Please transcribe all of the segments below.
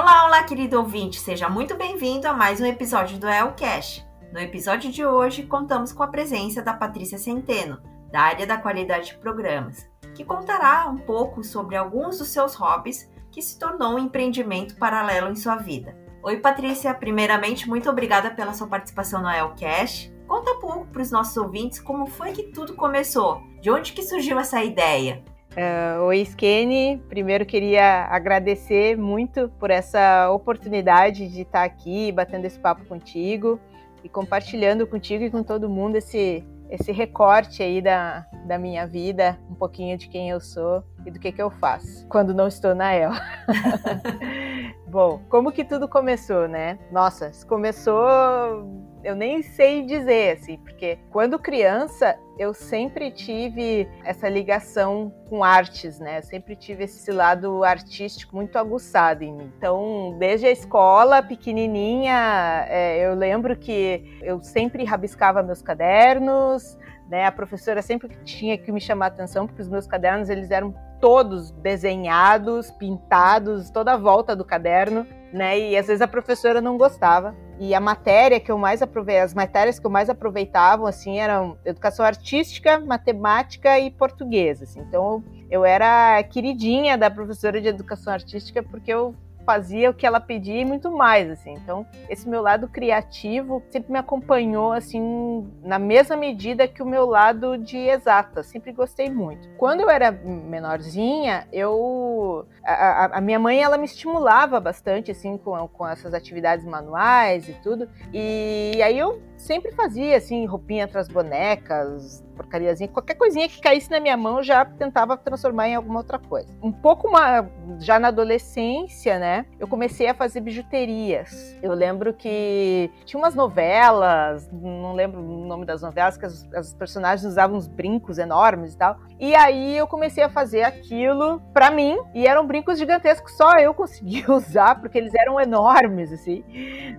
Olá, olá, querido ouvinte, seja muito bem-vindo a mais um episódio do AELcast. No episódio de hoje, contamos com a presença da Patrícia Centeno, da área da qualidade de programas, que contará um pouco sobre alguns dos seus hobbies que se tornou um empreendimento paralelo em sua vida. Oi, Patrícia. Primeiramente, muito obrigada pela sua participação no Elcast. Conta um pouco para os nossos ouvintes como foi que tudo começou. De onde que surgiu essa ideia? Uh, oi, Skene. Primeiro queria agradecer muito por essa oportunidade de estar aqui batendo esse papo contigo e compartilhando contigo e com todo mundo esse, esse recorte aí da, da minha vida, um pouquinho de quem eu sou e do que, que eu faço quando não estou na El. Bom, como que tudo começou, né? Nossa, começou eu nem sei dizer, assim, porque quando criança eu sempre tive essa ligação com artes, né? Eu sempre tive esse lado artístico muito aguçado em mim. Então, desde a escola, pequenininha, é, eu lembro que eu sempre rabiscava meus cadernos, né? A professora sempre tinha que me chamar a atenção porque os meus cadernos eles eram todos desenhados, pintados, toda a volta do caderno, né? E às vezes a professora não gostava. E a matéria que eu mais aproveitava, as matérias que eu mais aproveitava, assim, eram educação artística, matemática e português, assim. Então, eu era queridinha da professora de educação artística porque eu fazia o que ela pedia e muito mais, assim. Então, esse meu lado criativo sempre me acompanhou, assim, na mesma medida que o meu lado de exata. Sempre gostei muito. Quando eu era menorzinha, eu... A, a minha mãe, ela me estimulava bastante, assim, com, com essas atividades manuais e tudo. E aí eu sempre fazia, assim, roupinha para as bonecas, porcariazinha, qualquer coisinha que caísse na minha mão, já tentava transformar em alguma outra coisa. Um pouco uma, já na adolescência, né, eu comecei a fazer bijuterias. Eu lembro que tinha umas novelas, não lembro o nome das novelas, que as, as personagens usavam uns brincos enormes e tal. E aí eu comecei a fazer aquilo para mim, e eram brincos gigantescos, só eu conseguia usar, porque eles eram enormes, assim,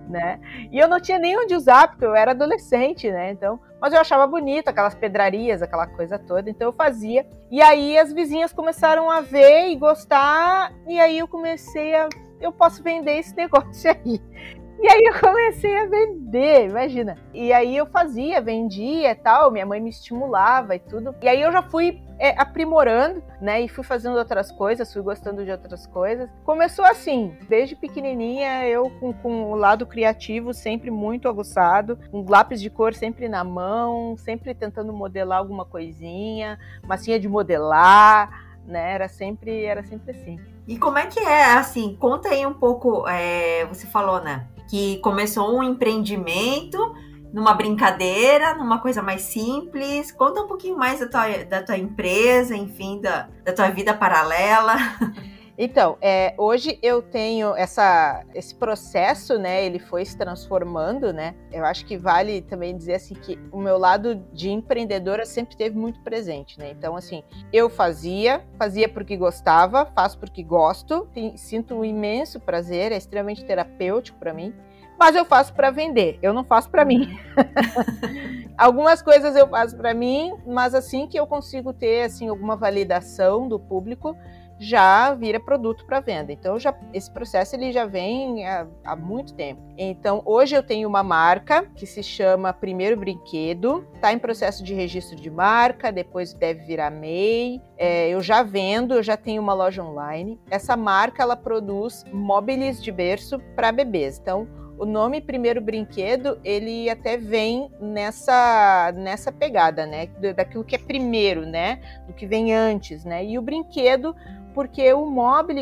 né? E eu não tinha nem onde usar, porque eu era adolescente, né? Então, mas eu achava bonito aquelas pedrarias, aquela coisa toda, então eu fazia. E aí as vizinhas começaram a ver e gostar, e aí eu comecei a eu posso vender esse negócio aí. E aí eu comecei a vender, imagina. E aí eu fazia, vendia e tal, minha mãe me estimulava e tudo. E aí eu já fui é, aprimorando, né? E fui fazendo outras coisas, fui gostando de outras coisas. Começou assim, desde pequenininha, eu com, com o lado criativo sempre muito aguçado, um lápis de cor sempre na mão, sempre tentando modelar alguma coisinha, massinha de modelar, né? Era sempre, era sempre assim. E como é que é, assim, conta aí um pouco, é, você falou, né? Que começou um empreendimento numa brincadeira, numa coisa mais simples. Conta um pouquinho mais da tua, da tua empresa, enfim, da, da tua vida paralela. Então, é, hoje eu tenho essa, esse processo, né? Ele foi se transformando, né? Eu acho que vale também dizer assim que o meu lado de empreendedora sempre teve muito presente, né? Então, assim, eu fazia, fazia porque gostava, faço porque gosto, tem, sinto um imenso prazer, é extremamente terapêutico para mim mas eu faço para vender, eu não faço para mim. Algumas coisas eu faço para mim, mas assim que eu consigo ter assim alguma validação do público, já vira produto para venda. Então já esse processo ele já vem há, há, muito tempo. Então hoje eu tenho uma marca que se chama Primeiro Brinquedo, está em processo de registro de marca, depois deve virar MEI. É, eu já vendo, eu já tenho uma loja online. Essa marca ela produz móveis de berço para bebês. Então o nome primeiro brinquedo, ele até vem nessa nessa pegada, né? Daquilo que é primeiro, né? Do que vem antes, né? E o brinquedo, porque o móvel,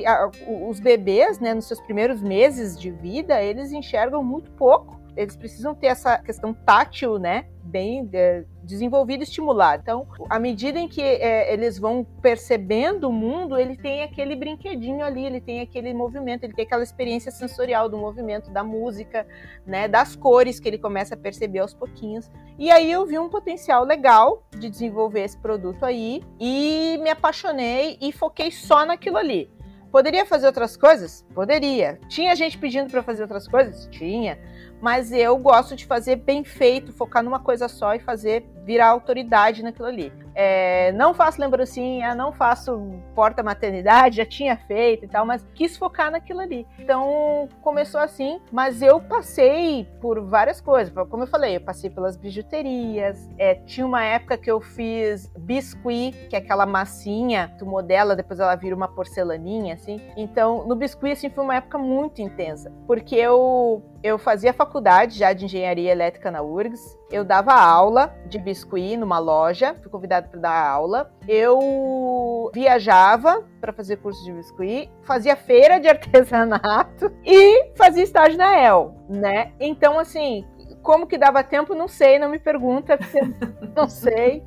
os bebês, né, nos seus primeiros meses de vida, eles enxergam muito pouco. Eles precisam ter essa questão tátil, né? bem é, desenvolvido, estimulado. Então, à medida em que é, eles vão percebendo o mundo, ele tem aquele brinquedinho ali, ele tem aquele movimento, ele tem aquela experiência sensorial do movimento, da música, né, das cores que ele começa a perceber aos pouquinhos. E aí eu vi um potencial legal de desenvolver esse produto aí e me apaixonei e foquei só naquilo ali. Poderia fazer outras coisas? Poderia. Tinha gente pedindo para fazer outras coisas? Tinha mas eu gosto de fazer bem feito, focar numa coisa só e fazer virar autoridade naquilo ali. É, não faço lembrancinha, não faço porta-maternidade, já tinha feito e tal, mas quis focar naquilo ali. Então começou assim, mas eu passei por várias coisas. Como eu falei, eu passei pelas bijuterias. É, tinha uma época que eu fiz biscuit, que é aquela massinha, tu modela, depois ela vira uma porcelaninha, assim. Então, no biscuit, assim, foi uma época muito intensa, porque eu eu fazia faculdade já de engenharia elétrica na URGS, eu dava aula de biscuit numa loja, fui convidada para dar aula. Eu viajava para fazer curso de biscuit, fazia feira de artesanato e fazia estágio na El, né? Então, assim, como que dava tempo, não sei, não me pergunta, não sei,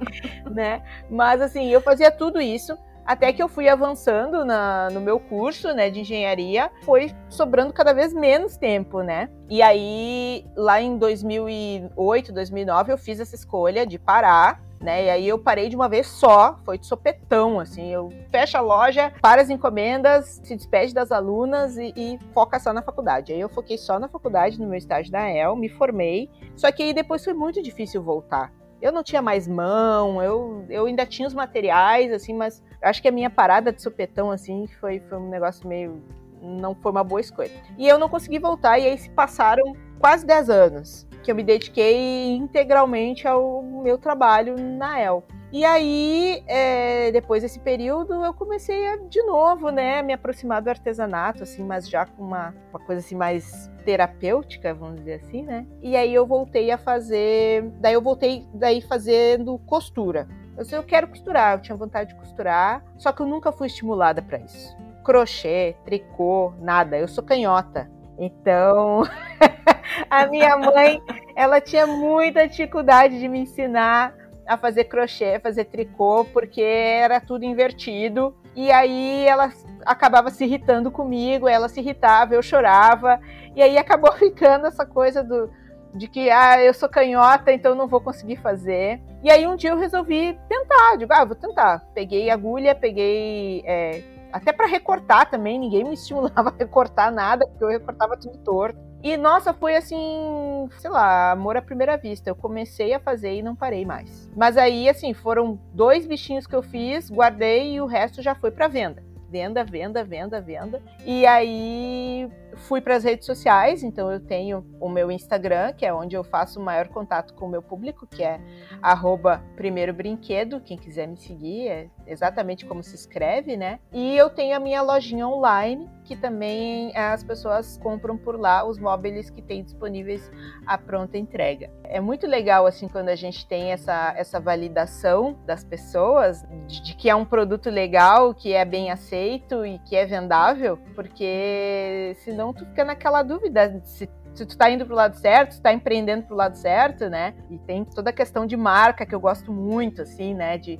né? Mas assim, eu fazia tudo isso. Até que eu fui avançando na, no meu curso né, de engenharia, foi sobrando cada vez menos tempo, né? E aí, lá em 2008, 2009, eu fiz essa escolha de parar né? E aí eu parei de uma vez só, foi de sopetão, assim, eu fecho a loja, para as encomendas, se despede das alunas e, e, foca só na faculdade. Aí eu foquei só na faculdade, no meu estágio da EL, me formei, só que aí depois foi muito difícil voltar eu não tinha mais mão, eu, eu ainda tinha os materiais, assim, mas acho que a minha parada de supetão, assim, foi, foi um negócio meio. Não foi uma boa escolha. E eu não consegui voltar, e aí se passaram quase 10 anos que eu me dediquei integralmente ao meu trabalho na El. E aí, é, depois desse período, eu comecei a, de novo, né, me aproximar do artesanato, assim, mas já com uma, uma coisa assim mais terapêutica, vamos dizer assim, né? E aí eu voltei a fazer, daí eu voltei daí fazendo costura. Eu sei, eu quero costurar, eu tinha vontade de costurar, só que eu nunca fui estimulada para isso. Crochê, tricô, nada. Eu sou canhota. Então, a minha mãe, ela tinha muita dificuldade de me ensinar a fazer crochê, fazer tricô, porque era tudo invertido. E aí ela acabava se irritando comigo, ela se irritava, eu chorava. E aí acabou ficando essa coisa do, de que ah, eu sou canhota, então não vou conseguir fazer. E aí um dia eu resolvi tentar, digo, ah, vou tentar. Peguei agulha, peguei é, até para recortar também, ninguém me estimulava a recortar nada, porque eu recortava tudo torto. E nossa, foi assim, sei lá, amor à primeira vista. Eu comecei a fazer e não parei mais. Mas aí, assim, foram dois bichinhos que eu fiz, guardei e o resto já foi para venda. Venda, venda, venda, venda. E aí fui para as redes sociais, então eu tenho o meu Instagram, que é onde eu faço o maior contato com o meu público, que é arroba primeiro brinquedo, quem quiser me seguir, é exatamente como se escreve, né? E eu tenho a minha lojinha online, que também as pessoas compram por lá os móveis que tem disponíveis à pronta entrega. É muito legal assim quando a gente tem essa, essa validação das pessoas de, de que é um produto legal, que é bem aceito e que é vendável, porque senão senão tu fica naquela dúvida se, se tu tá indo pro lado certo, se tá empreendendo pro lado certo, né? E tem toda a questão de marca que eu gosto muito, assim, né? De,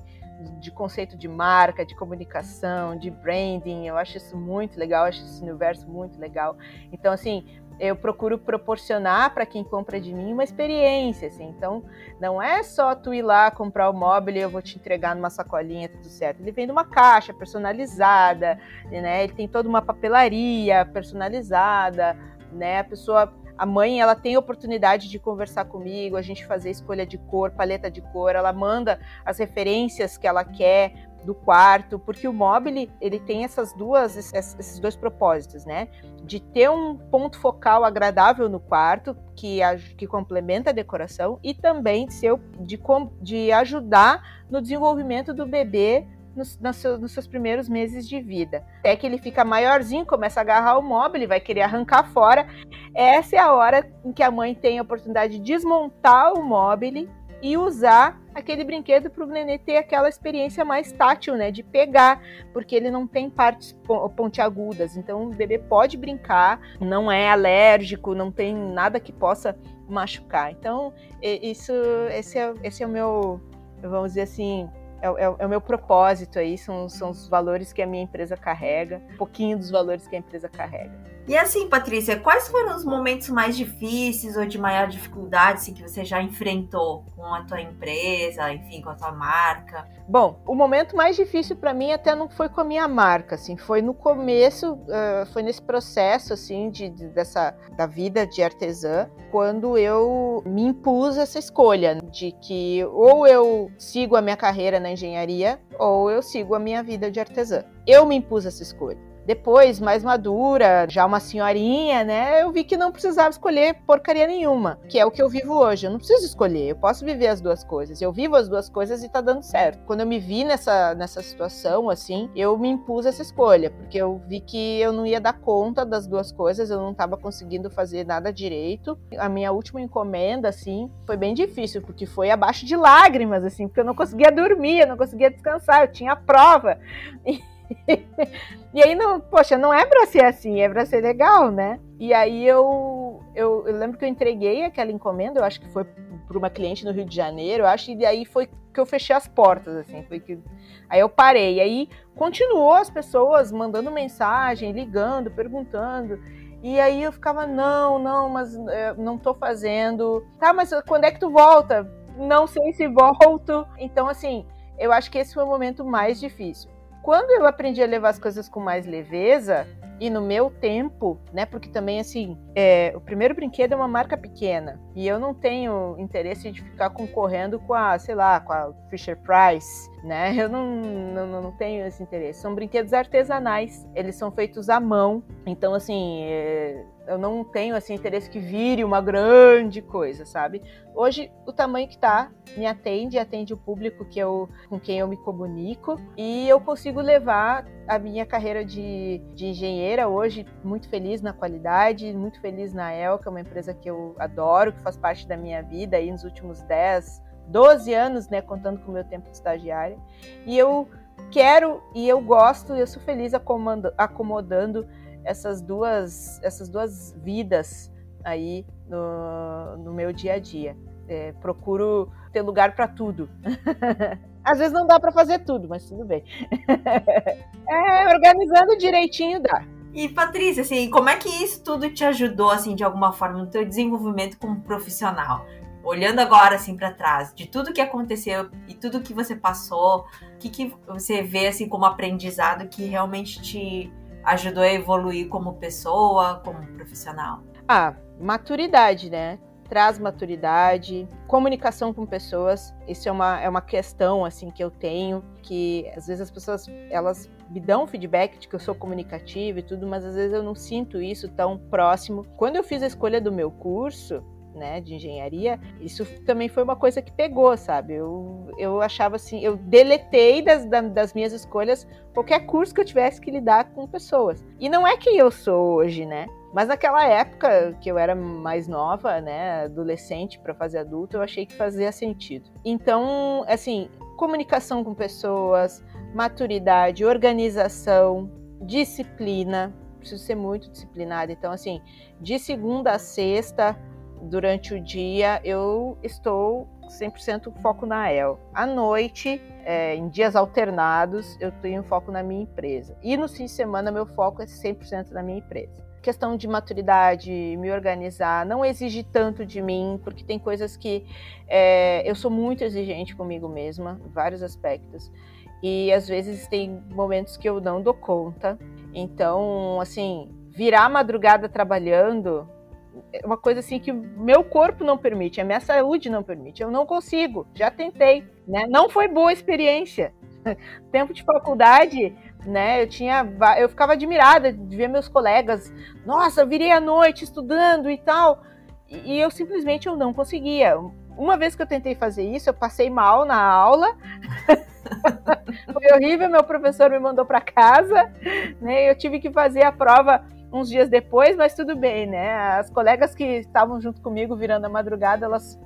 de conceito de marca, de comunicação, de branding. Eu acho isso muito legal, acho esse universo muito legal. Então, assim, eu procuro proporcionar para quem compra de mim uma experiência, assim. Então, não é só tu ir lá comprar o móvel e eu vou te entregar numa sacolinha, tudo certo. Ele vem numa caixa personalizada, né? Ele tem toda uma papelaria personalizada, né? A pessoa a mãe ela tem oportunidade de conversar comigo, a gente fazer escolha de cor, paleta de cor, ela manda as referências que ela quer do quarto, porque o mobile ele tem essas duas esses dois propósitos, né? De ter um ponto focal agradável no quarto que que complementa a decoração e também de, ser, de, de ajudar no desenvolvimento do bebê nos, nos, seus primeiros meses de vida. Até que ele fica maiorzinho, começa a agarrar o móvel, ele vai querer arrancar fora. Essa é a hora em que a mãe tem a oportunidade de desmontar o móvel e usar aquele brinquedo para o nenê ter aquela experiência mais tátil, né, de pegar, porque ele não tem partes pontiagudas. Então o bebê pode brincar, não é alérgico, não tem nada que possa machucar. Então isso, esse é, esse é o meu, vamos dizer assim, é, é, é, o meu propósito aí, são, são os valores que a minha empresa carrega, um pouquinho dos valores que a empresa carrega. E assim, Patrícia, quais foram os momentos mais difíceis ou de maior dificuldade assim, que você já enfrentou com a tua empresa, enfim, com a tua marca? Bom, o momento mais difícil para mim até não foi com a minha marca, assim, foi no começo, uh, foi nesse processo assim de, de, dessa da vida de artesã, quando eu me impus essa escolha de que ou eu sigo a minha carreira na engenharia ou eu sigo a minha vida de artesã. Eu me impus essa escolha. Depois, mais madura, já uma senhorinha, né? Eu vi que não precisava escolher porcaria nenhuma, que é o que eu vivo hoje. Eu não preciso escolher, eu posso viver as duas coisas. Eu vivo as duas coisas e tá dando certo. Quando eu me vi nessa, nessa situação, assim, eu me impus essa escolha, porque eu vi que eu não ia dar conta das duas coisas, eu não tava conseguindo fazer nada direito. A minha última encomenda, assim, foi bem difícil, porque foi abaixo de lágrimas, assim, porque eu não conseguia dormir, eu não conseguia descansar, eu tinha prova. E e aí, não, poxa, não é pra ser assim, é pra ser legal, né? E aí eu, eu, eu, lembro que eu entreguei aquela encomenda, eu acho que foi para uma cliente no Rio de Janeiro, eu acho, e aí foi que eu fechei as portas, assim, foi que. Aí eu parei. E aí continuou as pessoas mandando mensagem, ligando, perguntando. E aí eu ficava, não, não, mas é, não tô fazendo. Tá, mas quando é que tu volta? Não sei se volto. Então, assim, eu acho que esse foi o momento mais difícil. Quando eu aprendi a levar as coisas com mais leveza, e no meu tempo, né? Porque também, assim, é, o primeiro brinquedo é uma marca pequena. E eu não tenho interesse de ficar concorrendo com a, sei lá, com a Fisher Price, né? Eu não, não, não tenho esse interesse. São brinquedos artesanais, eles são feitos à mão. Então, assim, é, eu não tenho assim interesse que vire uma grande coisa, sabe? Hoje o tamanho que tá me atende, atende o público que eu, com quem eu me comunico e eu consigo levar a minha carreira de, de engenheira hoje muito feliz na qualidade, muito feliz na El, que é uma empresa que eu adoro, que faz parte da minha vida aí nos últimos 10, 12 anos, né, contando com o meu tempo de estagiária. E eu quero e eu gosto, e eu sou feliz acomodando essas duas, essas duas vidas aí no, no meu dia a dia. É, procuro ter lugar para tudo. Às vezes não dá para fazer tudo, mas tudo bem. é, organizando direitinho dá. E Patrícia, assim, como é que isso tudo te ajudou, assim, de alguma forma no teu desenvolvimento como profissional? Olhando agora, assim, para trás, de tudo que aconteceu e tudo que você passou, o que, que você vê, assim, como aprendizado que realmente te ajudou a evoluir como pessoa, como profissional? Ah, maturidade, né? Traz maturidade, comunicação com pessoas. Isso é uma, é uma questão assim que eu tenho, que às vezes as pessoas elas me dão feedback de que eu sou comunicativa e tudo, mas às vezes eu não sinto isso tão próximo. Quando eu fiz a escolha do meu curso, né, de engenharia, isso também foi uma coisa que pegou, sabe? Eu, eu achava assim, eu deletei das, das minhas escolhas qualquer curso que eu tivesse que lidar com pessoas. E não é quem eu sou hoje, né? Mas naquela época que eu era mais nova, né, adolescente para fazer adulto, eu achei que fazia sentido. Então, assim, comunicação com pessoas, maturidade, organização, disciplina, preciso ser muito disciplinada. Então, assim, de segunda a sexta, durante o dia eu estou 100% foco na El. À noite, é, em dias alternados, eu tenho foco na minha empresa. E no fim de semana, meu foco é 100% na minha empresa. Questão de maturidade, me organizar, não exige tanto de mim, porque tem coisas que é, eu sou muito exigente comigo mesma, vários aspectos. E às vezes tem momentos que eu não dou conta. Então, assim, virar madrugada trabalhando uma coisa assim que meu corpo não permite, a minha saúde não permite. Eu não consigo, já tentei, né? Não foi boa experiência. Tempo de faculdade, né? Eu tinha, eu ficava admirada de ver meus colegas, nossa, virei à noite estudando e tal, e eu simplesmente eu não conseguia. Uma vez que eu tentei fazer isso, eu passei mal na aula. Foi horrível, meu professor me mandou para casa, né? Eu tive que fazer a prova uns dias depois, mas tudo bem, né? As colegas que estavam junto comigo virando a madrugada, elas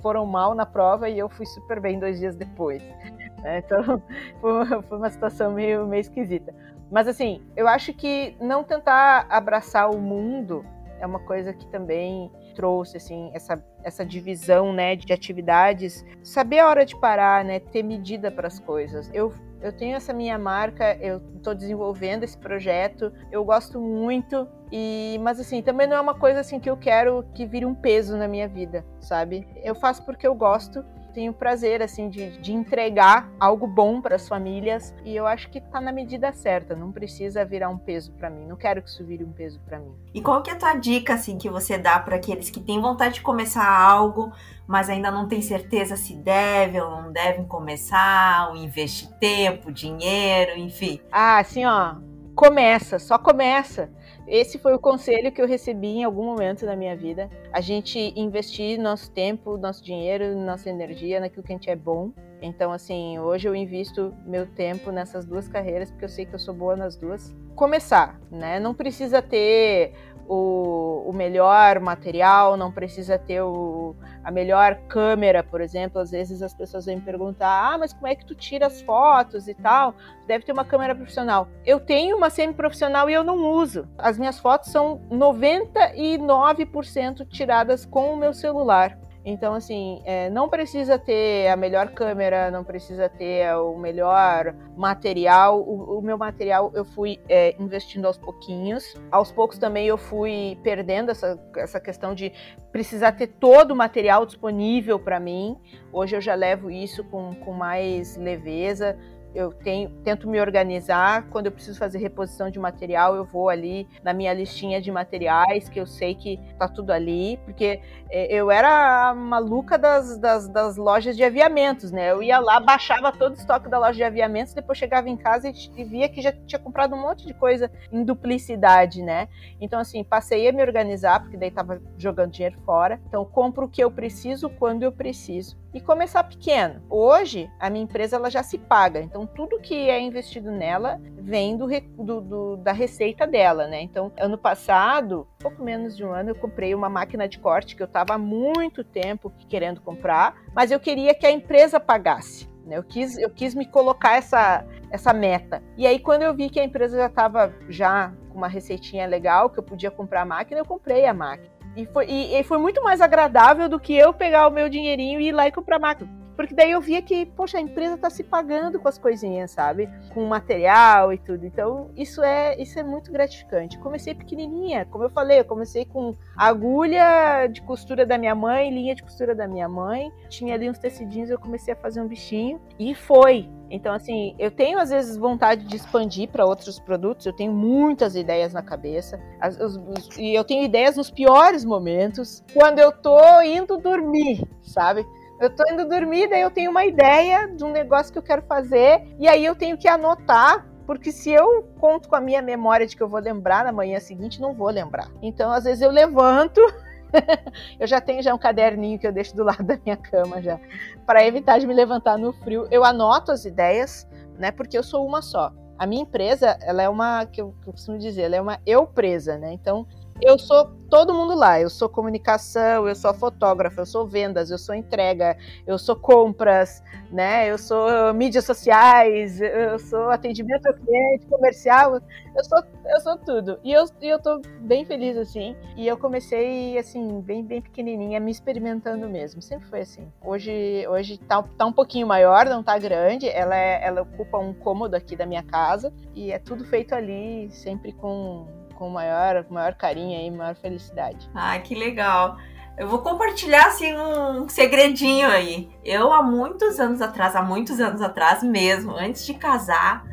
foram mal na prova e eu fui super bem dois dias depois. Né? Então, foi uma situação meio, meio esquisita. Mas, assim, eu acho que não tentar abraçar o mundo é uma coisa que também trouxe assim essa, essa divisão né de atividades saber a hora de parar né ter medida para as coisas eu eu tenho essa minha marca, eu estou desenvolvendo esse projeto, eu gosto muito e, mas assim, também não é uma coisa assim que eu quero que vire um peso na minha vida, sabe? Eu faço porque eu gosto tenho prazer assim de, de entregar algo bom para as famílias e eu acho que está na medida certa, não precisa virar um peso para mim, não quero que isso vire um peso para mim. E qual que é a tua dica assim que você dá para aqueles que têm vontade de começar algo, mas ainda não tem certeza se deve ou não devem começar, ou investir tempo, dinheiro, enfim? Ah, assim, ó, começa, só começa. Esse foi o conselho que eu recebi em algum momento da minha vida. A gente investir nosso tempo, nosso dinheiro, nossa energia naquilo que a gente é bom. Então, assim, hoje eu invisto meu tempo nessas duas carreiras porque eu sei que eu sou boa nas duas. Começar, né? Não precisa ter o, o melhor material, não precisa ter o, a melhor câmera, por exemplo. Às vezes as pessoas vêm me perguntar: ah, mas como é que tu tira as fotos e tal? Deve ter uma câmera profissional. Eu tenho uma semi-profissional e eu não uso. As minhas fotos são 99% tiradas com o meu celular. Então, assim, é, não precisa ter a melhor câmera, não precisa ter o melhor material. O, o meu material eu fui é, investindo aos pouquinhos. Aos poucos também eu fui perdendo essa, essa questão de precisar ter todo o material disponível para mim. Hoje eu já levo isso com, com mais leveza eu tenho, tento me organizar. Quando eu preciso fazer reposição de material, eu vou ali na minha listinha de materiais, que eu sei que tá tudo ali, porque é, eu era a maluca das, das, das, lojas de aviamentos, né? Eu ia lá, baixava todo o estoque da loja de aviamentos, depois chegava em casa e, e via que já tinha comprado um monte de coisa em duplicidade, né? Então, assim, passei a me organizar, porque daí tava jogando dinheiro fora. Então, compro o que eu preciso quando eu preciso e começar pequeno. Hoje, a minha empresa ela já se paga, então tudo que é investido nela vem do, do, do, da receita dela, né? Então, ano passado, pouco menos de um ano, eu comprei uma máquina de corte que eu estava há muito tempo querendo comprar, mas eu queria que a empresa pagasse. Né? Eu quis, eu quis me colocar essa, essa meta. E aí, quando eu vi que a empresa já estava já com uma receitinha legal, que eu podia comprar a máquina, eu comprei a máquina. E foi, e, e foi muito mais agradável do que eu pegar o meu dinheirinho e ir lá e comprar máquina. Porque daí eu via que, poxa, a empresa está se pagando com as coisinhas, sabe? Com material e tudo. Então, isso é, isso é muito gratificante. Comecei pequenininha, como eu falei, eu comecei com agulha de costura da minha mãe, linha de costura da minha mãe. Tinha ali uns tecidinhos, eu comecei a fazer um bichinho e foi. Então, assim, eu tenho às vezes vontade de expandir para outros produtos, eu tenho muitas ideias na cabeça, as, os, os, e eu tenho ideias nos piores momentos, quando eu tô indo dormir, sabe? Eu tô indo dormir, daí eu tenho uma ideia de um negócio que eu quero fazer, e aí eu tenho que anotar porque se eu conto com a minha memória de que eu vou lembrar na manhã seguinte, não vou lembrar. Então, às vezes eu levanto, eu já tenho já um caderninho que eu deixo do lado da minha cama já, para evitar de me levantar no frio. Eu anoto as ideias, né? Porque eu sou uma só. A minha empresa, ela é uma que eu, que eu costumo dizer, ela é uma eu presa, né? Então, eu sou todo mundo lá. Eu sou comunicação, eu sou fotógrafa, eu sou vendas, eu sou entrega, eu sou compras, né? Eu sou mídias sociais, eu sou atendimento ao cliente, comercial, eu sou, eu sou tudo. E eu, eu tô bem feliz assim. E eu comecei assim, bem, bem pequenininha, me experimentando mesmo. Sempre foi assim. Hoje, hoje tá, tá um pouquinho maior, não tá grande. Ela, é, ela ocupa um cômodo aqui da minha casa e é tudo feito ali, sempre com com maior, maior carinho e maior felicidade. Ah, que legal. Eu vou compartilhar assim um segredinho aí. Eu há muitos anos atrás, há muitos anos atrás mesmo, antes de casar,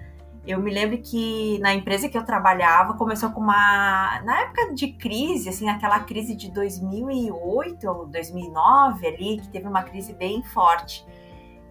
eu me lembro que na empresa que eu trabalhava começou com uma na época de crise, assim, aquela crise de 2008 ou 2009 ali, que teve uma crise bem forte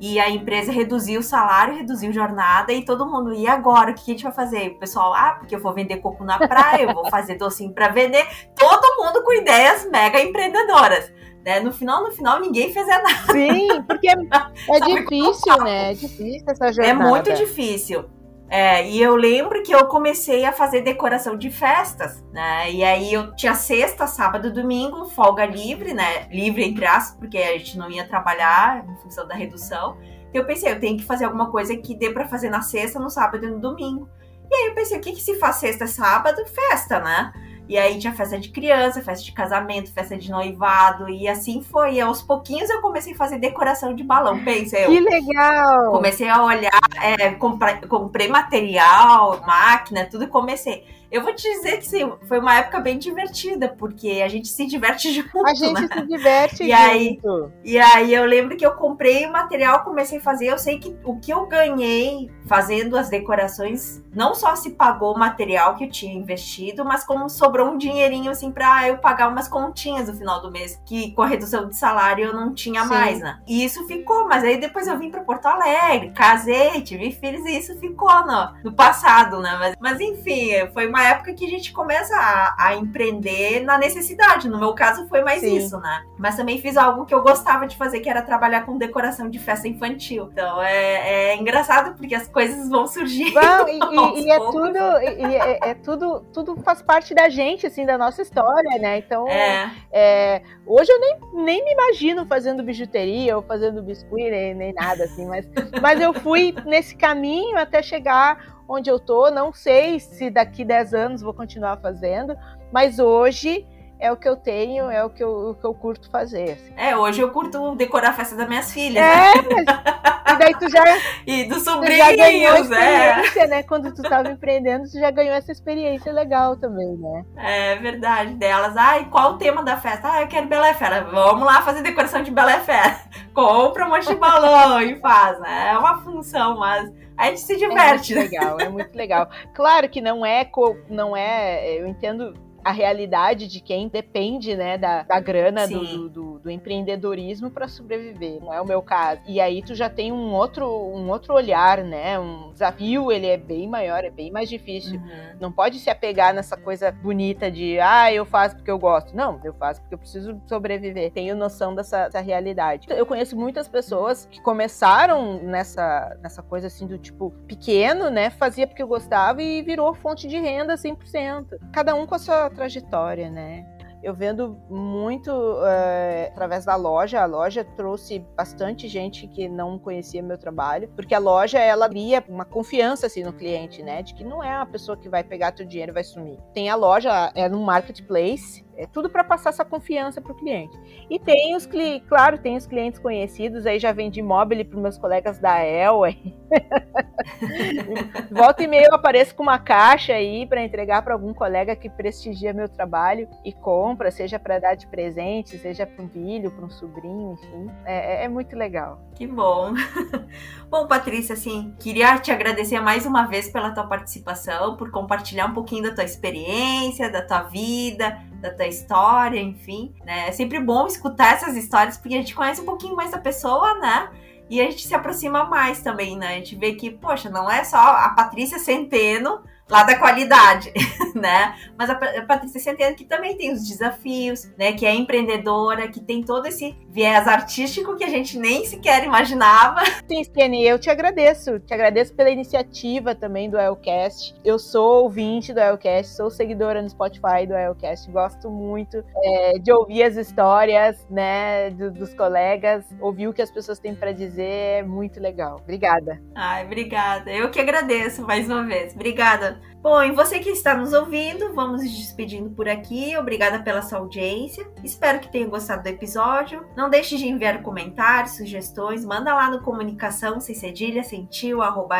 e a empresa reduziu o salário, reduziu jornada e todo mundo, e agora? O que a gente vai fazer? O pessoal, ah, porque eu vou vender coco na praia, eu vou fazer docinho para vender. Todo mundo com ideias mega empreendedoras. Né? No final, no final, ninguém fez nada. Sim, porque é, é difícil, né? É difícil essa jornada. É muito difícil. É, e eu lembro que eu comecei a fazer decoração de festas, né? E aí eu tinha sexta, sábado, domingo, folga livre, né? Livre entre aspas, porque a gente não ia trabalhar em função da redução. E eu pensei, eu tenho que fazer alguma coisa que dê para fazer na sexta, no sábado e no domingo. E aí eu pensei, o que, que se faz sexta, sábado? Festa, né? E aí tinha festa de criança, festa de casamento, festa de noivado. E assim foi. E aos pouquinhos eu comecei a fazer decoração de balão. Pensa, eu. Que legal! Comecei a olhar, é, comprei, comprei material, máquina, tudo e comecei. Eu vou te dizer que sim, foi uma época bem divertida, porque a gente se diverte junto. A gente né? se diverte e junto. Aí, e aí eu lembro que eu comprei material, comecei a fazer. Eu sei que o que eu ganhei fazendo as decorações, não só se pagou o material que eu tinha investido, mas como sobrou um dinheirinho assim pra eu pagar umas continhas no final do mês, que com a redução de salário eu não tinha Sim. mais, né? E isso ficou, mas aí depois eu vim pra Porto Alegre, casei, tive filhos e isso ficou no, no passado, né? Mas, mas enfim, foi uma uma época que a gente começa a, a, empreender na necessidade. No meu caso, foi mais Sim. isso, né? Mas também fiz algo que eu gostava de fazer, que era trabalhar com decoração de festa infantil. Então é, é engraçado porque as coisas vão surgir. Bom, e, e é tudo, e é, é, tudo, tudo faz parte da gente, assim, da nossa história, né? Então, é. é hoje eu nem, nem me imagino fazendo bijuteria ou fazendo biscuit, nem, nem nada, assim, mas, mas eu fui nesse caminho até chegar onde eu tô. Não sei se daqui 10 anos vou continuar fazendo, mas hoje é o que eu tenho, é o que eu, o que eu curto fazer. Assim. É, hoje eu curto decorar a festa das minhas filhas. É, né? mas, e daí tu já. e dos sobrinhos, já ganhou é. experiência, é. né? Quando tu estava empreendendo, tu já ganhou essa experiência legal também, né? É verdade. Delas, ai, qual o tema da festa? Ah, eu quero Bela Fera. Vamos lá fazer decoração de Bela Fera. Compra um monte de balão e faz, né? É uma função, mas a gente se diverte. É muito legal, é muito legal. Claro que não é, não é, eu entendo a realidade de quem depende, né, da, da grana do, do, do, empreendedorismo para sobreviver. Não é o meu caso. E aí tu já tem um outro, um outro olhar, né? Um desafio, ele é bem maior, é bem mais difícil. Uhum. Não pode se apegar nessa coisa bonita de, ah, eu faço porque eu gosto. Não, eu faço porque eu preciso sobreviver. Tenho noção dessa, dessa realidade. Eu conheço muitas pessoas que começaram nessa, nessa coisa assim do tipo pequeno, né? Fazia porque eu gostava e virou fonte de renda 100%. Cada um com a sua trajetória, né? Eu vendo muito uh, através da loja. A loja trouxe bastante gente que não conhecia meu trabalho, porque a loja ela cria uma confiança assim no cliente, né? De que não é uma pessoa que vai pegar teu dinheiro e vai sumir. Tem a loja, é no marketplace, é tudo para passar essa confiança para o cliente. E tem os clientes, claro, tem os clientes conhecidos, aí já vendi mobile para meus colegas da Elway. Volta e meia apareço com uma caixa aí para entregar para algum colega que prestigia meu trabalho e compra, seja para dar de presente, seja para um filho, para um sobrinho, enfim. É, é, é, muito legal. Que bom. bom, Patrícia, assim, queria te agradecer mais uma vez pela tua participação, por compartilhar um pouquinho da tua experiência, da tua vida, da tua história, enfim, né? É sempre bom escutar essas histórias porque a gente conhece um pouquinho mais da pessoa, né? E a gente se aproxima mais também, né? A gente vê que, poxa, não é só a Patrícia Centeno lá da qualidade, né? Mas a Patrícia Centeno que também tem os desafios, né? Que é empreendedora, que tem todo esse viés artístico que a gente nem sequer imaginava. Sim, Kenny, eu te agradeço. Te agradeço pela iniciativa também do Elcast. Eu sou ouvinte do Elcast, sou seguidora no Spotify do Elcast. Gosto muito é, de ouvir as histórias, né, do, dos colegas, ouvir o que as pessoas têm para dizer. É muito legal. Obrigada. Ai, obrigada. Eu que agradeço mais uma vez. Obrigada. Bom, você que está nos ouvindo, vamos nos despedindo por aqui. Obrigada pela sua audiência. Espero que tenha gostado do episódio. Não deixe de enviar comentários, sugestões, manda lá no comunicação sem cedilha, sentiu, arroba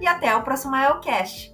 e até o próximo Elcast.